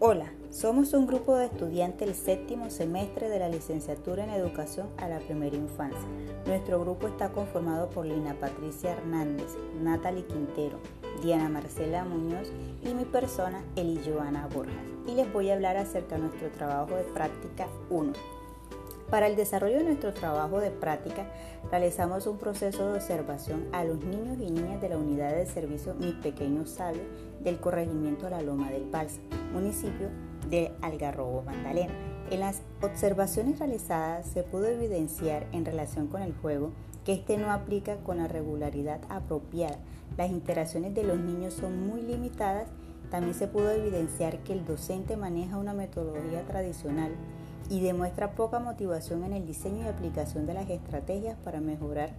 Hola, somos un grupo de estudiantes del séptimo semestre de la licenciatura en educación a la primera infancia. Nuestro grupo está conformado por Lina Patricia Hernández, Natalie Quintero, Diana Marcela Muñoz y mi persona, Eli Joana Borjas. Y les voy a hablar acerca de nuestro trabajo de práctica 1. Para el desarrollo de nuestro trabajo de práctica, realizamos un proceso de observación a los niños y niñas de la unidad de servicio Mi Pequeño Sabio del corregimiento La Loma del Balsa, municipio de Algarrobo, Magdalena. En las observaciones realizadas se pudo evidenciar en relación con el juego que este no aplica con la regularidad apropiada. Las interacciones de los niños son muy limitadas. También se pudo evidenciar que el docente maneja una metodología tradicional y demuestra poca motivación en el diseño y aplicación de las estrategias para mejorar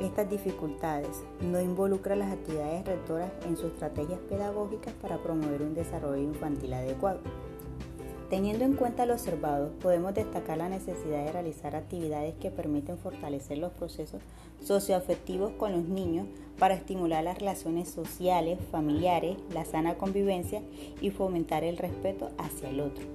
estas dificultades. No involucra las actividades rectoras en sus estrategias pedagógicas para promover un desarrollo infantil adecuado. Teniendo en cuenta lo observado, podemos destacar la necesidad de realizar actividades que permiten fortalecer los procesos socioafectivos con los niños para estimular las relaciones sociales, familiares, la sana convivencia y fomentar el respeto hacia el otro.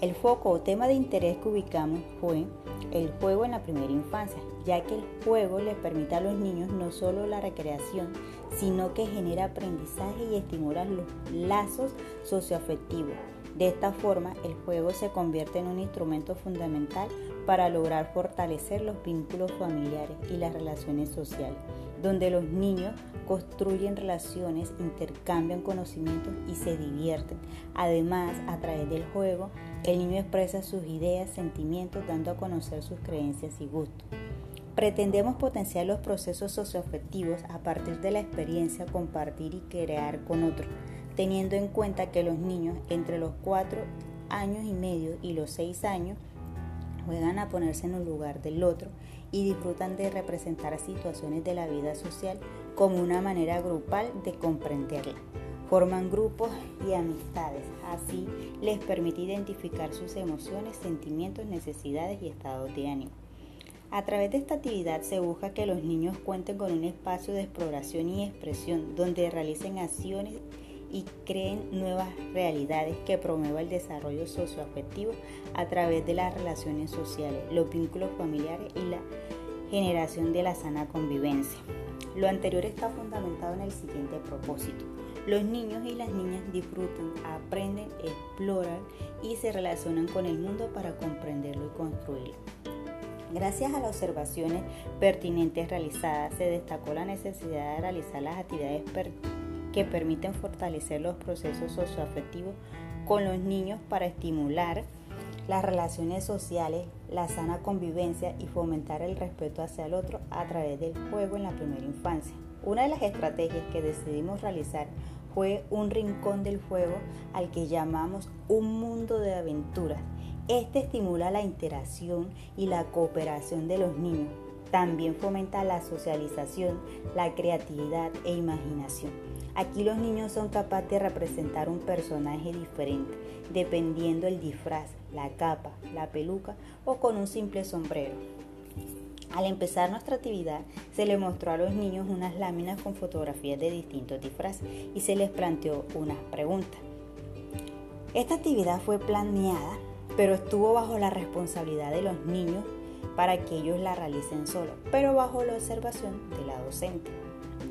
El foco o tema de interés que ubicamos fue el juego en la primera infancia, ya que el juego les permite a los niños no solo la recreación, sino que genera aprendizaje y estimula los lazos socioafectivos. De esta forma, el juego se convierte en un instrumento fundamental para lograr fortalecer los vínculos familiares y las relaciones sociales, donde los niños construyen relaciones, intercambian conocimientos y se divierten. Además, a través del juego, el niño expresa sus ideas, sentimientos, dando a conocer sus creencias y gustos. Pretendemos potenciar los procesos socioafectivos a partir de la experiencia, compartir y crear con otros, teniendo en cuenta que los niños entre los 4 años y medio y los 6 años juegan a ponerse en un lugar del otro y disfrutan de representar situaciones de la vida social como una manera grupal de comprenderla. Forman grupos y amistades, así les permite identificar sus emociones, sentimientos, necesidades y estados de ánimo. A través de esta actividad se busca que los niños cuenten con un espacio de exploración y expresión donde realicen acciones y creen nuevas realidades que promuevan el desarrollo socioafectivo a través de las relaciones sociales, los vínculos familiares y la generación de la sana convivencia. Lo anterior está fundamentado en el siguiente propósito. Los niños y las niñas disfrutan, aprenden, exploran y se relacionan con el mundo para comprenderlo y construirlo. Gracias a las observaciones pertinentes realizadas, se destacó la necesidad de realizar las actividades que permiten fortalecer los procesos socioafectivos con los niños para estimular las relaciones sociales, la sana convivencia y fomentar el respeto hacia el otro a través del juego en la primera infancia. Una de las estrategias que decidimos realizar fue un rincón del juego al que llamamos un mundo de aventuras. Este estimula la interacción y la cooperación de los niños. También fomenta la socialización, la creatividad e imaginación. Aquí los niños son capaces de representar un personaje diferente, dependiendo el disfraz, la capa, la peluca o con un simple sombrero. Al empezar nuestra actividad, se le mostró a los niños unas láminas con fotografías de distintos disfraces y se les planteó unas preguntas. Esta actividad fue planeada, pero estuvo bajo la responsabilidad de los niños para que ellos la realicen solo, pero bajo la observación de la docente.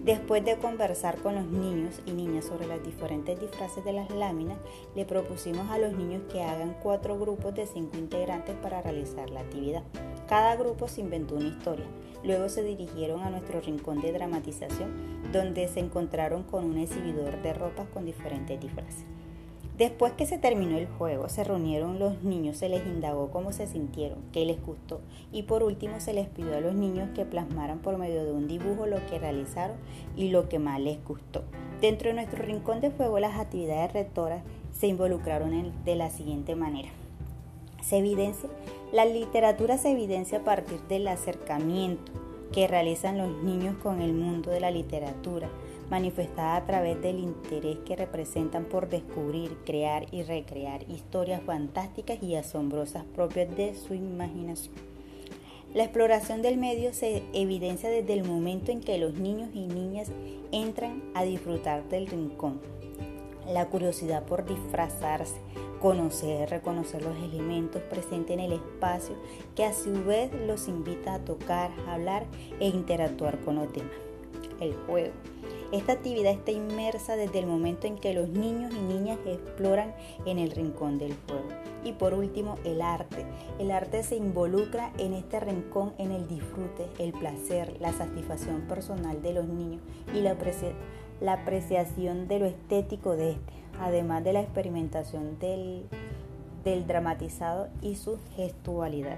Después de conversar con los niños y niñas sobre las diferentes disfraces de las láminas, le propusimos a los niños que hagan cuatro grupos de cinco integrantes para realizar la actividad. Cada grupo se inventó una historia. Luego se dirigieron a nuestro rincón de dramatización, donde se encontraron con un exhibidor de ropas con diferentes disfraces. Después que se terminó el juego, se reunieron los niños, se les indagó cómo se sintieron, qué les gustó y por último se les pidió a los niños que plasmaran por medio de un dibujo lo que realizaron y lo que más les gustó. Dentro de nuestro rincón de fuego las actividades rectoras se involucraron de la siguiente manera. Se evidencia, la literatura se evidencia a partir del acercamiento que realizan los niños con el mundo de la literatura, manifestada a través del interés que representan por descubrir, crear y recrear historias fantásticas y asombrosas propias de su imaginación. La exploración del medio se evidencia desde el momento en que los niños y niñas entran a disfrutar del rincón. La curiosidad por disfrazarse, conocer, reconocer los elementos presentes en el espacio que a su vez los invita a tocar, hablar e interactuar con los demás. El juego. Esta actividad está inmersa desde el momento en que los niños y niñas exploran en el rincón del juego. Y por último, el arte. El arte se involucra en este rincón en el disfrute, el placer, la satisfacción personal de los niños y la, apreciación de lo estético de este además de la experimentación del dramatizado y su gestualidad.